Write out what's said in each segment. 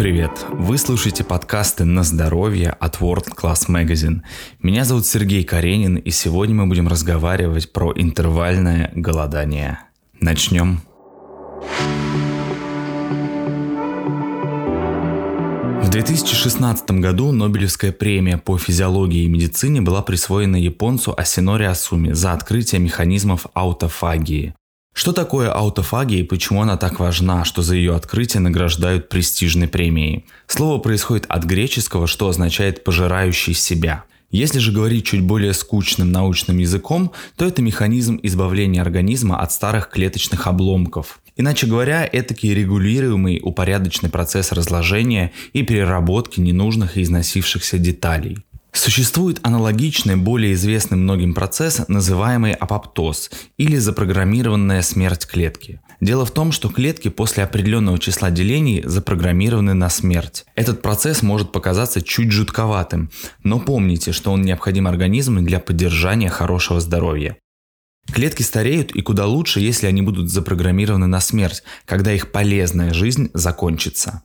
привет! Вы слушаете подкасты «На здоровье» от World Class Magazine. Меня зовут Сергей Каренин, и сегодня мы будем разговаривать про интервальное голодание. Начнем. В 2016 году Нобелевская премия по физиологии и медицине была присвоена японцу Асинори Асуми за открытие механизмов аутофагии. Что такое аутофагия и почему она так важна, что за ее открытие награждают престижной премией? Слово происходит от греческого, что означает «пожирающий себя». Если же говорить чуть более скучным научным языком, то это механизм избавления организма от старых клеточных обломков. Иначе говоря, это регулируемый упорядоченный процесс разложения и переработки ненужных и износившихся деталей. Существует аналогичный, более известный многим процесс, называемый апоптоз или запрограммированная смерть клетки. Дело в том, что клетки после определенного числа делений запрограммированы на смерть. Этот процесс может показаться чуть жутковатым, но помните, что он необходим организму для поддержания хорошего здоровья. Клетки стареют и куда лучше, если они будут запрограммированы на смерть, когда их полезная жизнь закончится.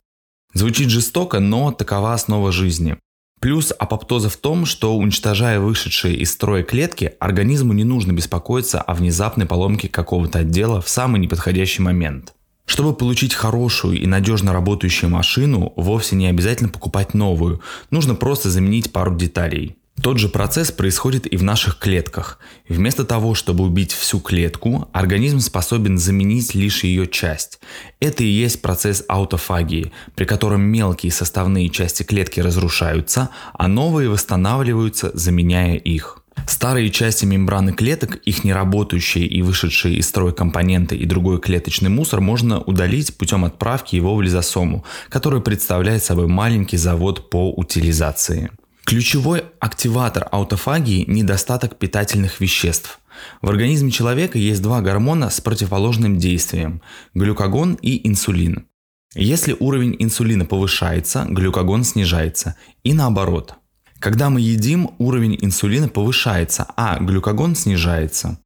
Звучит жестоко, но такова основа жизни. Плюс апоптоза в том, что уничтожая вышедшие из строя клетки, организму не нужно беспокоиться о внезапной поломке какого-то отдела в самый неподходящий момент. Чтобы получить хорошую и надежно работающую машину, вовсе не обязательно покупать новую, нужно просто заменить пару деталей. Тот же процесс происходит и в наших клетках. Вместо того, чтобы убить всю клетку, организм способен заменить лишь ее часть. Это и есть процесс аутофагии, при котором мелкие составные части клетки разрушаются, а новые восстанавливаются, заменяя их. Старые части мембраны клеток, их неработающие и вышедшие из строя компоненты и другой клеточный мусор можно удалить путем отправки его в лизосому, который представляет собой маленький завод по утилизации. Ключевой активатор аутофагии – недостаток питательных веществ. В организме человека есть два гормона с противоположным действием – глюкагон и инсулин. Если уровень инсулина повышается, глюкагон снижается. И наоборот. Когда мы едим, уровень инсулина повышается, а глюкагон снижается.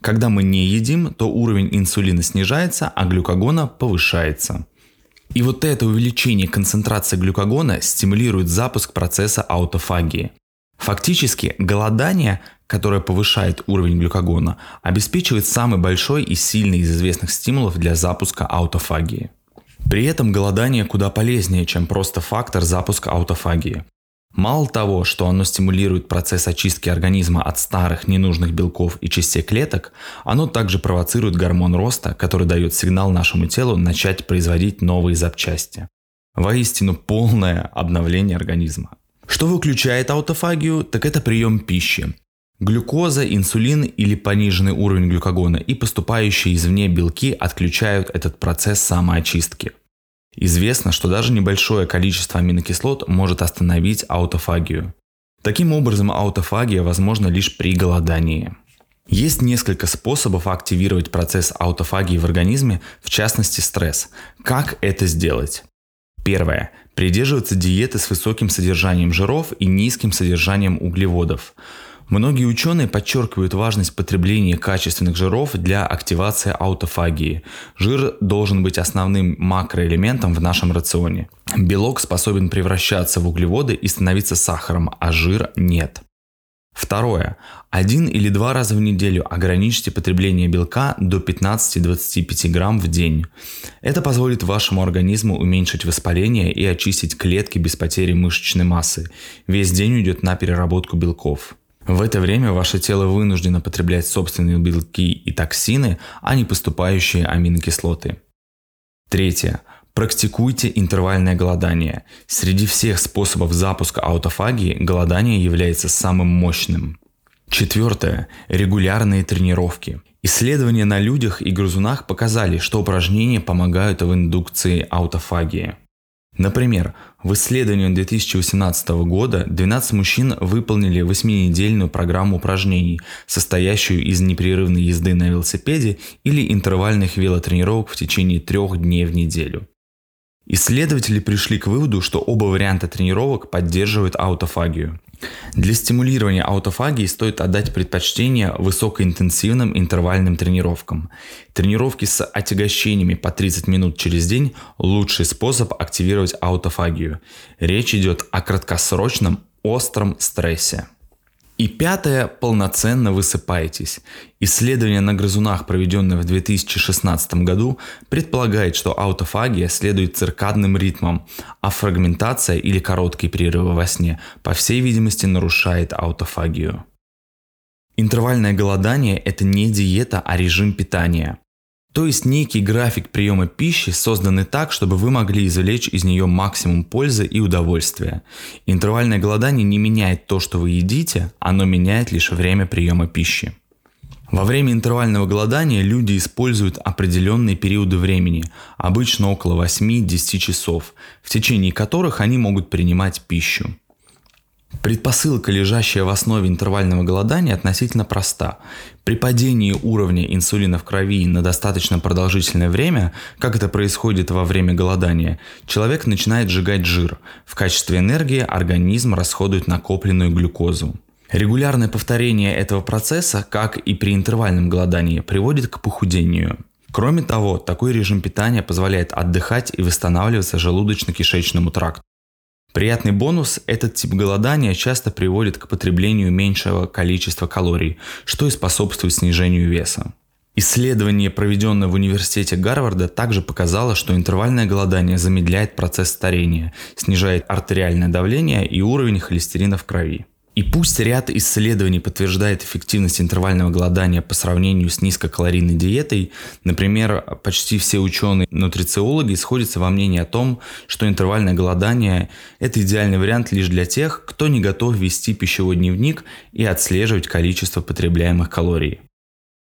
Когда мы не едим, то уровень инсулина снижается, а глюкагона повышается. И вот это увеличение концентрации глюкагона стимулирует запуск процесса аутофагии. Фактически, голодание, которое повышает уровень глюкагона, обеспечивает самый большой и сильный из известных стимулов для запуска аутофагии. При этом голодание куда полезнее, чем просто фактор запуска аутофагии. Мало того, что оно стимулирует процесс очистки организма от старых ненужных белков и частей клеток, оно также провоцирует гормон роста, который дает сигнал нашему телу начать производить новые запчасти. Воистину полное обновление организма. Что выключает аутофагию, так это прием пищи. Глюкоза, инсулин или пониженный уровень глюкагона и поступающие извне белки отключают этот процесс самоочистки – Известно, что даже небольшое количество аминокислот может остановить аутофагию. Таким образом, аутофагия возможна лишь при голодании. Есть несколько способов активировать процесс аутофагии в организме, в частности стресс. Как это сделать? Первое. Придерживаться диеты с высоким содержанием жиров и низким содержанием углеводов. Многие ученые подчеркивают важность потребления качественных жиров для активации аутофагии. Жир должен быть основным макроэлементом в нашем рационе. Белок способен превращаться в углеводы и становиться сахаром, а жир нет. Второе. Один или два раза в неделю ограничьте потребление белка до 15-25 грамм в день. Это позволит вашему организму уменьшить воспаление и очистить клетки без потери мышечной массы. Весь день уйдет на переработку белков. В это время ваше тело вынуждено потреблять собственные белки и токсины, а не поступающие аминокислоты. Третье. Практикуйте интервальное голодание. Среди всех способов запуска аутофагии голодание является самым мощным. Четвертое. Регулярные тренировки. Исследования на людях и грызунах показали, что упражнения помогают в индукции аутофагии. Например, в исследовании 2018 года 12 мужчин выполнили 8-недельную программу упражнений, состоящую из непрерывной езды на велосипеде или интервальных велотренировок в течение трех дней в неделю. Исследователи пришли к выводу, что оба варианта тренировок поддерживают аутофагию. Для стимулирования аутофагии стоит отдать предпочтение высокоинтенсивным интервальным тренировкам. Тренировки с отягощениями по 30 минут через день – лучший способ активировать аутофагию. Речь идет о краткосрочном остром стрессе. И пятое – полноценно высыпаетесь. Исследование на грызунах, проведенное в 2016 году, предполагает, что аутофагия следует циркадным ритмам, а фрагментация или короткие перерывы во сне, по всей видимости, нарушает аутофагию. Интервальное голодание – это не диета, а режим питания. То есть некий график приема пищи, созданный так, чтобы вы могли извлечь из нее максимум пользы и удовольствия. Интервальное голодание не меняет то, что вы едите, оно меняет лишь время приема пищи. Во время интервального голодания люди используют определенные периоды времени, обычно около 8-10 часов, в течение которых они могут принимать пищу. Предпосылка, лежащая в основе интервального голодания, относительно проста. При падении уровня инсулина в крови на достаточно продолжительное время, как это происходит во время голодания, человек начинает сжигать жир. В качестве энергии организм расходует накопленную глюкозу. Регулярное повторение этого процесса, как и при интервальном голодании, приводит к похудению. Кроме того, такой режим питания позволяет отдыхать и восстанавливаться желудочно-кишечному тракту. Приятный бонус – этот тип голодания часто приводит к потреблению меньшего количества калорий, что и способствует снижению веса. Исследование, проведенное в университете Гарварда, также показало, что интервальное голодание замедляет процесс старения, снижает артериальное давление и уровень холестерина в крови. И пусть ряд исследований подтверждает эффективность интервального голодания по сравнению с низкокалорийной диетой, например, почти все ученые-нутрициологи сходятся во мнении о том, что интервальное голодание – это идеальный вариант лишь для тех, кто не готов вести пищевой дневник и отслеживать количество потребляемых калорий.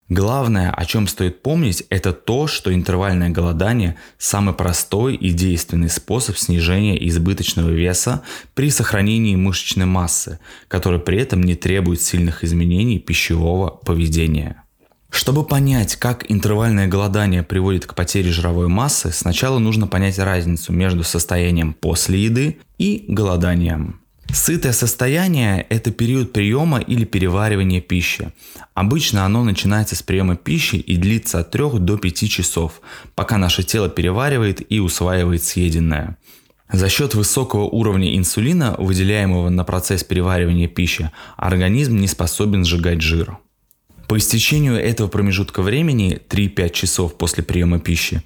Главное, о чем стоит помнить, это то, что интервальное голодание – самый простой и действенный способ снижения избыточного веса при сохранении мышечной массы, который при этом не требует сильных изменений пищевого поведения. Чтобы понять, как интервальное голодание приводит к потере жировой массы, сначала нужно понять разницу между состоянием после еды и голоданием. Сытое состояние – это период приема или переваривания пищи. Обычно оно начинается с приема пищи и длится от 3 до 5 часов, пока наше тело переваривает и усваивает съеденное. За счет высокого уровня инсулина, выделяемого на процесс переваривания пищи, организм не способен сжигать жир. По истечению этого промежутка времени, 3-5 часов после приема пищи,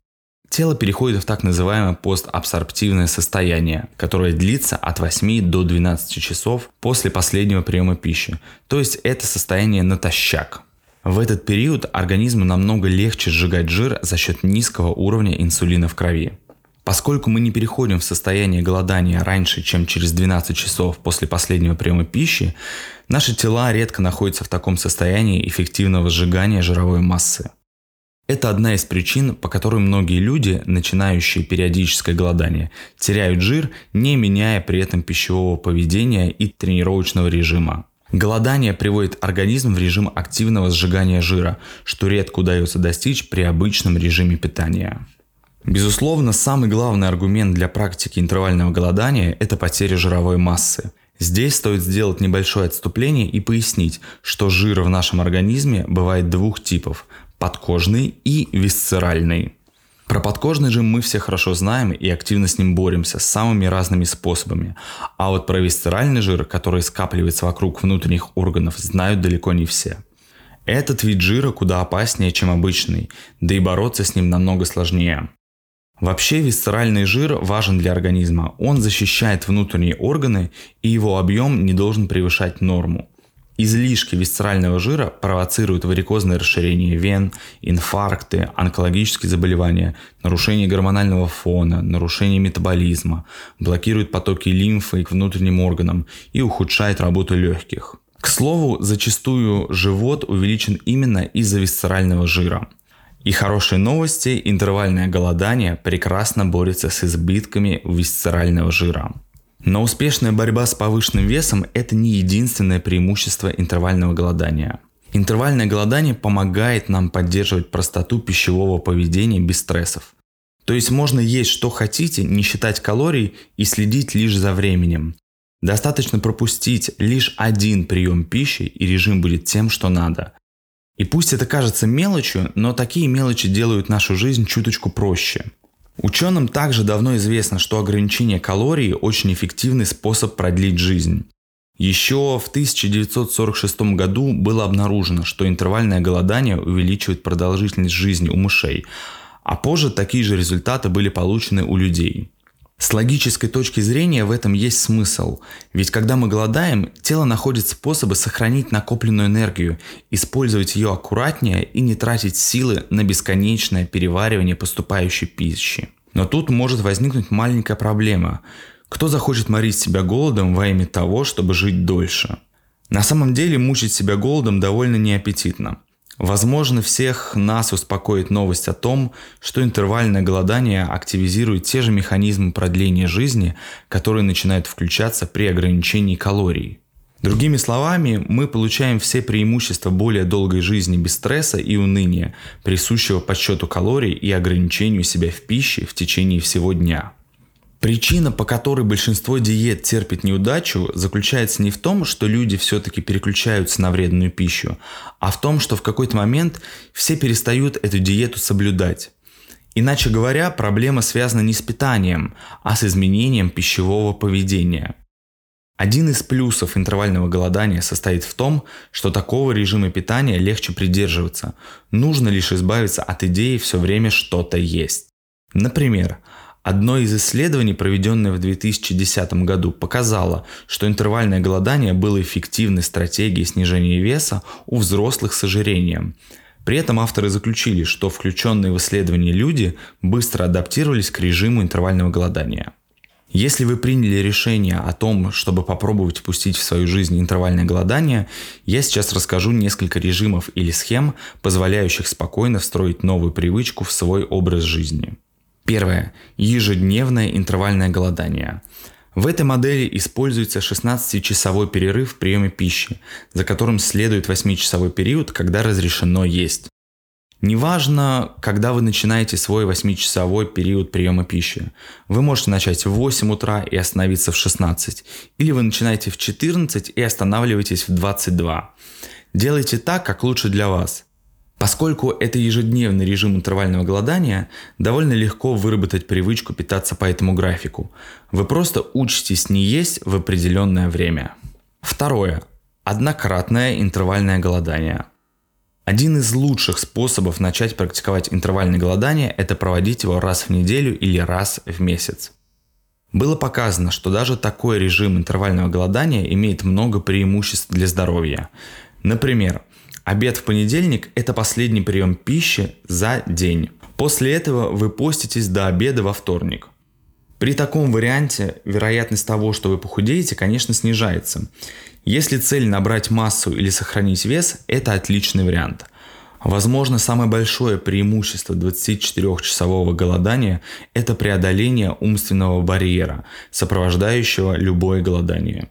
Тело переходит в так называемое постабсорбтивное состояние, которое длится от 8 до 12 часов после последнего приема пищи. То есть это состояние натощак. В этот период организму намного легче сжигать жир за счет низкого уровня инсулина в крови. Поскольку мы не переходим в состояние голодания раньше, чем через 12 часов после последнего приема пищи, наши тела редко находятся в таком состоянии эффективного сжигания жировой массы. Это одна из причин, по которой многие люди, начинающие периодическое голодание, теряют жир, не меняя при этом пищевого поведения и тренировочного режима. Голодание приводит организм в режим активного сжигания жира, что редко удается достичь при обычном режиме питания. Безусловно, самый главный аргумент для практики интервального голодания – это потеря жировой массы. Здесь стоит сделать небольшое отступление и пояснить, что жир в нашем организме бывает двух типов подкожный и висцеральный. Про подкожный же мы все хорошо знаем и активно с ним боремся самыми разными способами. А вот про висцеральный жир, который скапливается вокруг внутренних органов, знают далеко не все. Этот вид жира куда опаснее, чем обычный, да и бороться с ним намного сложнее. Вообще висцеральный жир важен для организма. Он защищает внутренние органы, и его объем не должен превышать норму. Излишки висцерального жира провоцируют варикозное расширение вен, инфаркты, онкологические заболевания, нарушение гормонального фона, нарушение метаболизма, блокируют потоки лимфы к внутренним органам и ухудшает работу легких. К слову, зачастую живот увеличен именно из-за висцерального жира. И хорошие новости, интервальное голодание прекрасно борется с избытками висцерального жира. Но успешная борьба с повышенным весом – это не единственное преимущество интервального голодания. Интервальное голодание помогает нам поддерживать простоту пищевого поведения без стрессов. То есть можно есть что хотите, не считать калорий и следить лишь за временем. Достаточно пропустить лишь один прием пищи, и режим будет тем, что надо. И пусть это кажется мелочью, но такие мелочи делают нашу жизнь чуточку проще. Ученым также давно известно, что ограничение калорий – очень эффективный способ продлить жизнь. Еще в 1946 году было обнаружено, что интервальное голодание увеличивает продолжительность жизни у мышей, а позже такие же результаты были получены у людей. С логической точки зрения в этом есть смысл, ведь когда мы голодаем, тело находит способы сохранить накопленную энергию, использовать ее аккуратнее и не тратить силы на бесконечное переваривание поступающей пищи. Но тут может возникнуть маленькая проблема. Кто захочет морить себя голодом во имя того, чтобы жить дольше? На самом деле мучить себя голодом довольно неаппетитно – Возможно, всех нас успокоит новость о том, что интервальное голодание активизирует те же механизмы продления жизни, которые начинают включаться при ограничении калорий. Другими словами, мы получаем все преимущества более долгой жизни без стресса и уныния, присущего подсчету калорий и ограничению себя в пище в течение всего дня. Причина, по которой большинство диет терпит неудачу, заключается не в том, что люди все-таки переключаются на вредную пищу, а в том, что в какой-то момент все перестают эту диету соблюдать. Иначе говоря, проблема связана не с питанием, а с изменением пищевого поведения. Один из плюсов интервального голодания состоит в том, что такого режима питания легче придерживаться. Нужно лишь избавиться от идеи все время что-то есть. Например, Одно из исследований, проведенное в 2010 году, показало, что интервальное голодание было эффективной стратегией снижения веса у взрослых с ожирением. При этом авторы заключили, что включенные в исследование люди быстро адаптировались к режиму интервального голодания. Если вы приняли решение о том, чтобы попробовать впустить в свою жизнь интервальное голодание, я сейчас расскажу несколько режимов или схем, позволяющих спокойно встроить новую привычку в свой образ жизни. Первое. Ежедневное интервальное голодание. В этой модели используется 16-часовой перерыв в приеме пищи, за которым следует 8-часовой период, когда разрешено есть. Неважно, когда вы начинаете свой 8-часовой период приема пищи. Вы можете начать в 8 утра и остановиться в 16, или вы начинаете в 14 и останавливаетесь в 22. Делайте так, как лучше для вас – Поскольку это ежедневный режим интервального голодания, довольно легко выработать привычку питаться по этому графику. Вы просто учитесь не есть в определенное время. Второе. Однократное интервальное голодание. Один из лучших способов начать практиковать интервальное голодание – это проводить его раз в неделю или раз в месяц. Было показано, что даже такой режим интервального голодания имеет много преимуществ для здоровья. Например, Обед в понедельник – это последний прием пищи за день. После этого вы поститесь до обеда во вторник. При таком варианте вероятность того, что вы похудеете, конечно, снижается. Если цель набрать массу или сохранить вес, это отличный вариант. Возможно, самое большое преимущество 24-часового голодания – это преодоление умственного барьера, сопровождающего любое голодание –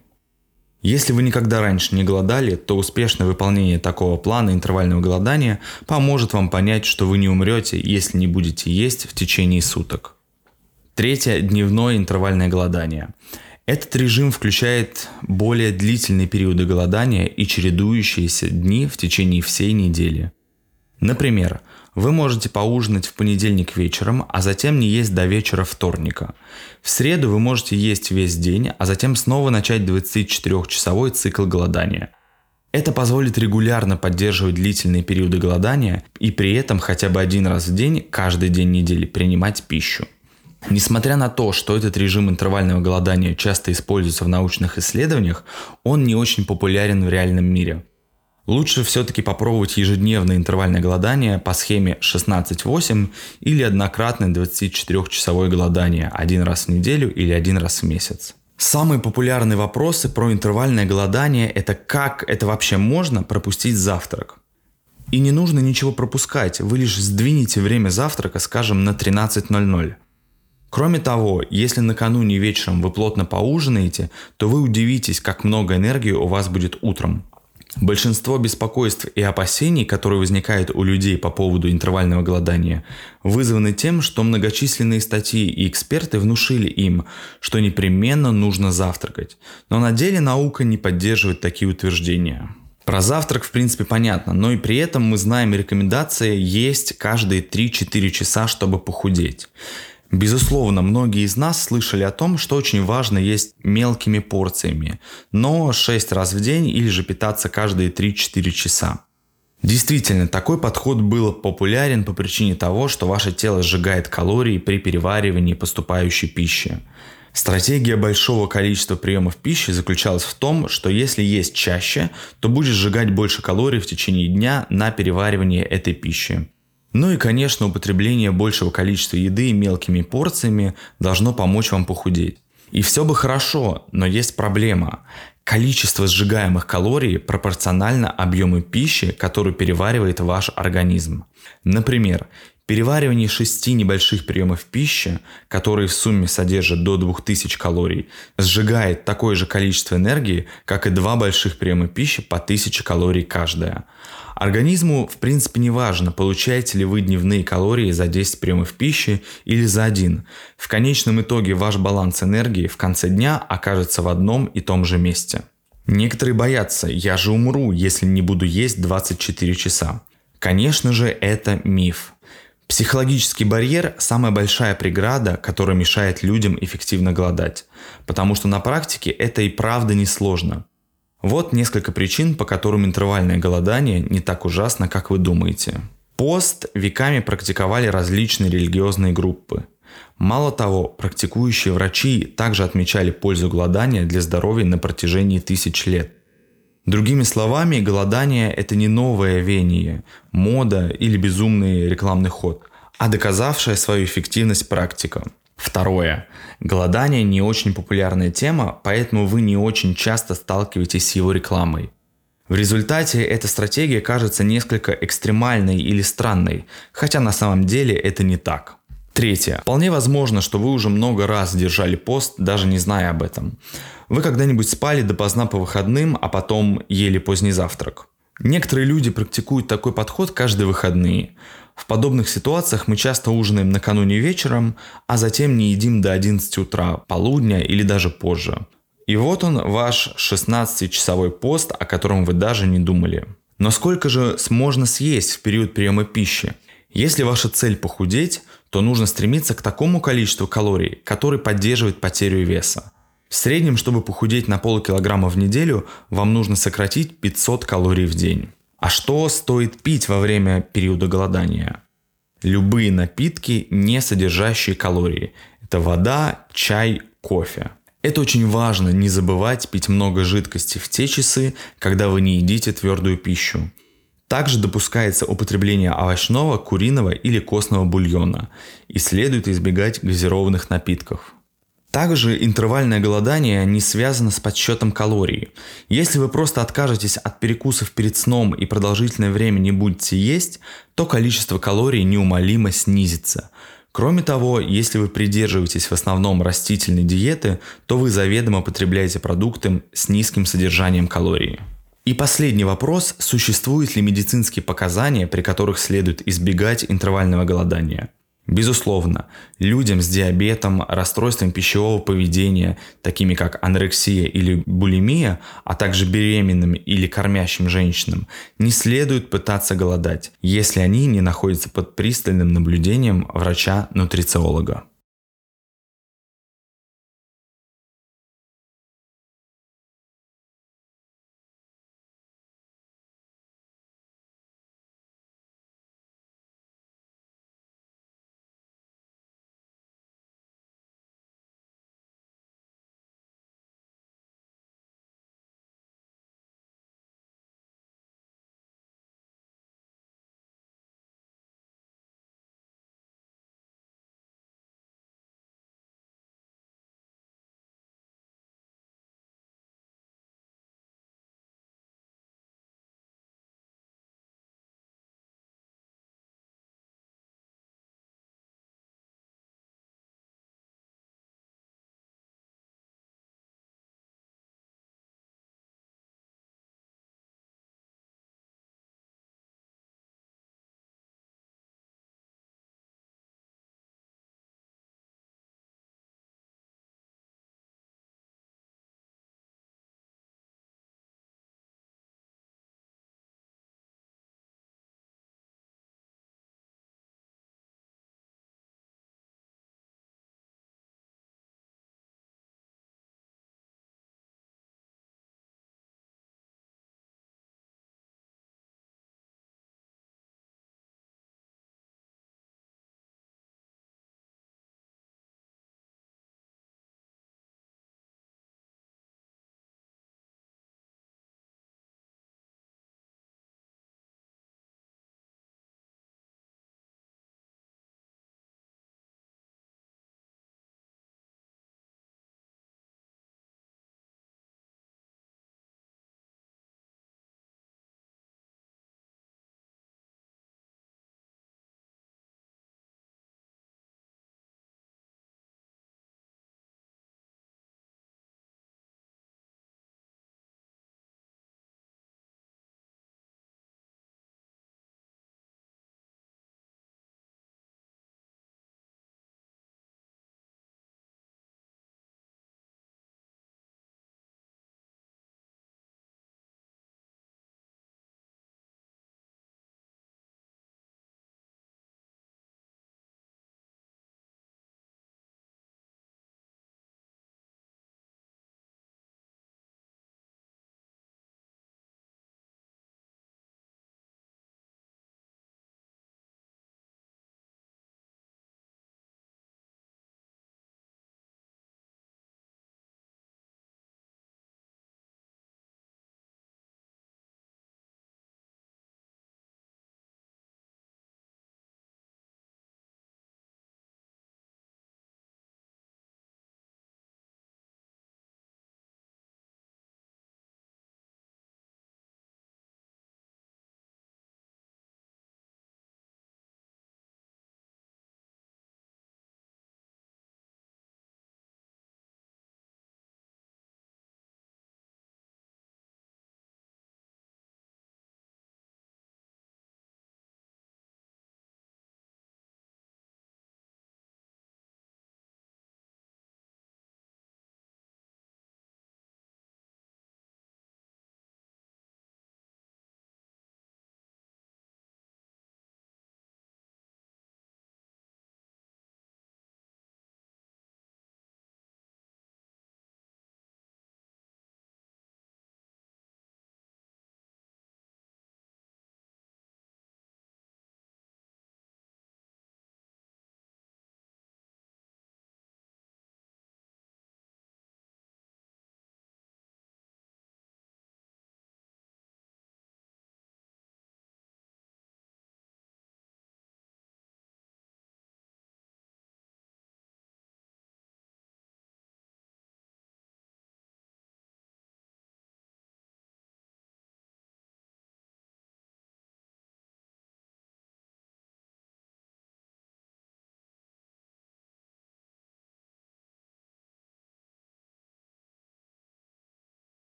если вы никогда раньше не голодали, то успешное выполнение такого плана интервального голодания поможет вам понять, что вы не умрете, если не будете есть в течение суток. Третье – дневное интервальное голодание. Этот режим включает более длительные периоды голодания и чередующиеся дни в течение всей недели. Например, вы можете поужинать в понедельник вечером, а затем не есть до вечера вторника. В среду вы можете есть весь день, а затем снова начать 24-часовой цикл голодания. Это позволит регулярно поддерживать длительные периоды голодания и при этом хотя бы один раз в день, каждый день недели принимать пищу. Несмотря на то, что этот режим интервального голодания часто используется в научных исследованиях, он не очень популярен в реальном мире – Лучше все-таки попробовать ежедневное интервальное голодание по схеме 16-8 или однократное 24-часовое голодание один раз в неделю или один раз в месяц. Самые популярные вопросы про интервальное голодание – это как это вообще можно пропустить завтрак. И не нужно ничего пропускать, вы лишь сдвинете время завтрака, скажем, на 13.00. Кроме того, если накануне вечером вы плотно поужинаете, то вы удивитесь, как много энергии у вас будет утром. Большинство беспокойств и опасений, которые возникают у людей по поводу интервального голодания, вызваны тем, что многочисленные статьи и эксперты внушили им, что непременно нужно завтракать. Но на деле наука не поддерживает такие утверждения. Про завтрак, в принципе, понятно, но и при этом мы знаем рекомендации есть каждые 3-4 часа, чтобы похудеть. Безусловно, многие из нас слышали о том, что очень важно есть мелкими порциями, но 6 раз в день или же питаться каждые 3-4 часа. Действительно, такой подход был популярен по причине того, что ваше тело сжигает калории при переваривании поступающей пищи. Стратегия большого количества приемов пищи заключалась в том, что если есть чаще, то будешь сжигать больше калорий в течение дня на переваривание этой пищи. Ну и, конечно, употребление большего количества еды мелкими порциями должно помочь вам похудеть. И все бы хорошо, но есть проблема. Количество сжигаемых калорий пропорционально объему пищи, которую переваривает ваш организм. Например, Переваривание шести небольших приемов пищи, которые в сумме содержат до 2000 калорий, сжигает такое же количество энергии, как и два больших приема пищи по 1000 калорий каждая. Организму в принципе не важно, получаете ли вы дневные калории за 10 приемов пищи или за один. В конечном итоге ваш баланс энергии в конце дня окажется в одном и том же месте. Некоторые боятся, я же умру, если не буду есть 24 часа. Конечно же, это миф. Психологический барьер – самая большая преграда, которая мешает людям эффективно голодать, потому что на практике это и правда не сложно. Вот несколько причин, по которым интервальное голодание не так ужасно, как вы думаете. Пост веками практиковали различные религиозные группы. Мало того, практикующие врачи также отмечали пользу голодания для здоровья на протяжении тысяч лет. Другими словами, голодание – это не новое веяние, мода или безумный рекламный ход, а доказавшая свою эффективность практика. Второе. Голодание не очень популярная тема, поэтому вы не очень часто сталкиваетесь с его рекламой. В результате эта стратегия кажется несколько экстремальной или странной, хотя на самом деле это не так. Третье. Вполне возможно, что вы уже много раз держали пост, даже не зная об этом. Вы когда-нибудь спали допоздна по выходным, а потом ели поздний завтрак. Некоторые люди практикуют такой подход каждые выходные. В подобных ситуациях мы часто ужинаем накануне вечером, а затем не едим до 11 утра, полудня или даже позже. И вот он, ваш 16-часовой пост, о котором вы даже не думали. Но сколько же можно съесть в период приема пищи? Если ваша цель похудеть, то нужно стремиться к такому количеству калорий, который поддерживает потерю веса. В среднем, чтобы похудеть на полкилограмма в неделю, вам нужно сократить 500 калорий в день. А что стоит пить во время периода голодания? Любые напитки, не содержащие калории. Это вода, чай, кофе. Это очень важно, не забывать пить много жидкости в те часы, когда вы не едите твердую пищу. Также допускается употребление овощного, куриного или костного бульона и следует избегать газированных напитков. Также интервальное голодание не связано с подсчетом калорий. Если вы просто откажетесь от перекусов перед сном и продолжительное время не будете есть, то количество калорий неумолимо снизится. Кроме того, если вы придерживаетесь в основном растительной диеты, то вы заведомо потребляете продукты с низким содержанием калорий. И последний вопрос, существуют ли медицинские показания, при которых следует избегать интервального голодания? Безусловно, людям с диабетом, расстройством пищевого поведения, такими как анорексия или булимия, а также беременным или кормящим женщинам, не следует пытаться голодать, если они не находятся под пристальным наблюдением врача-нутрициолога.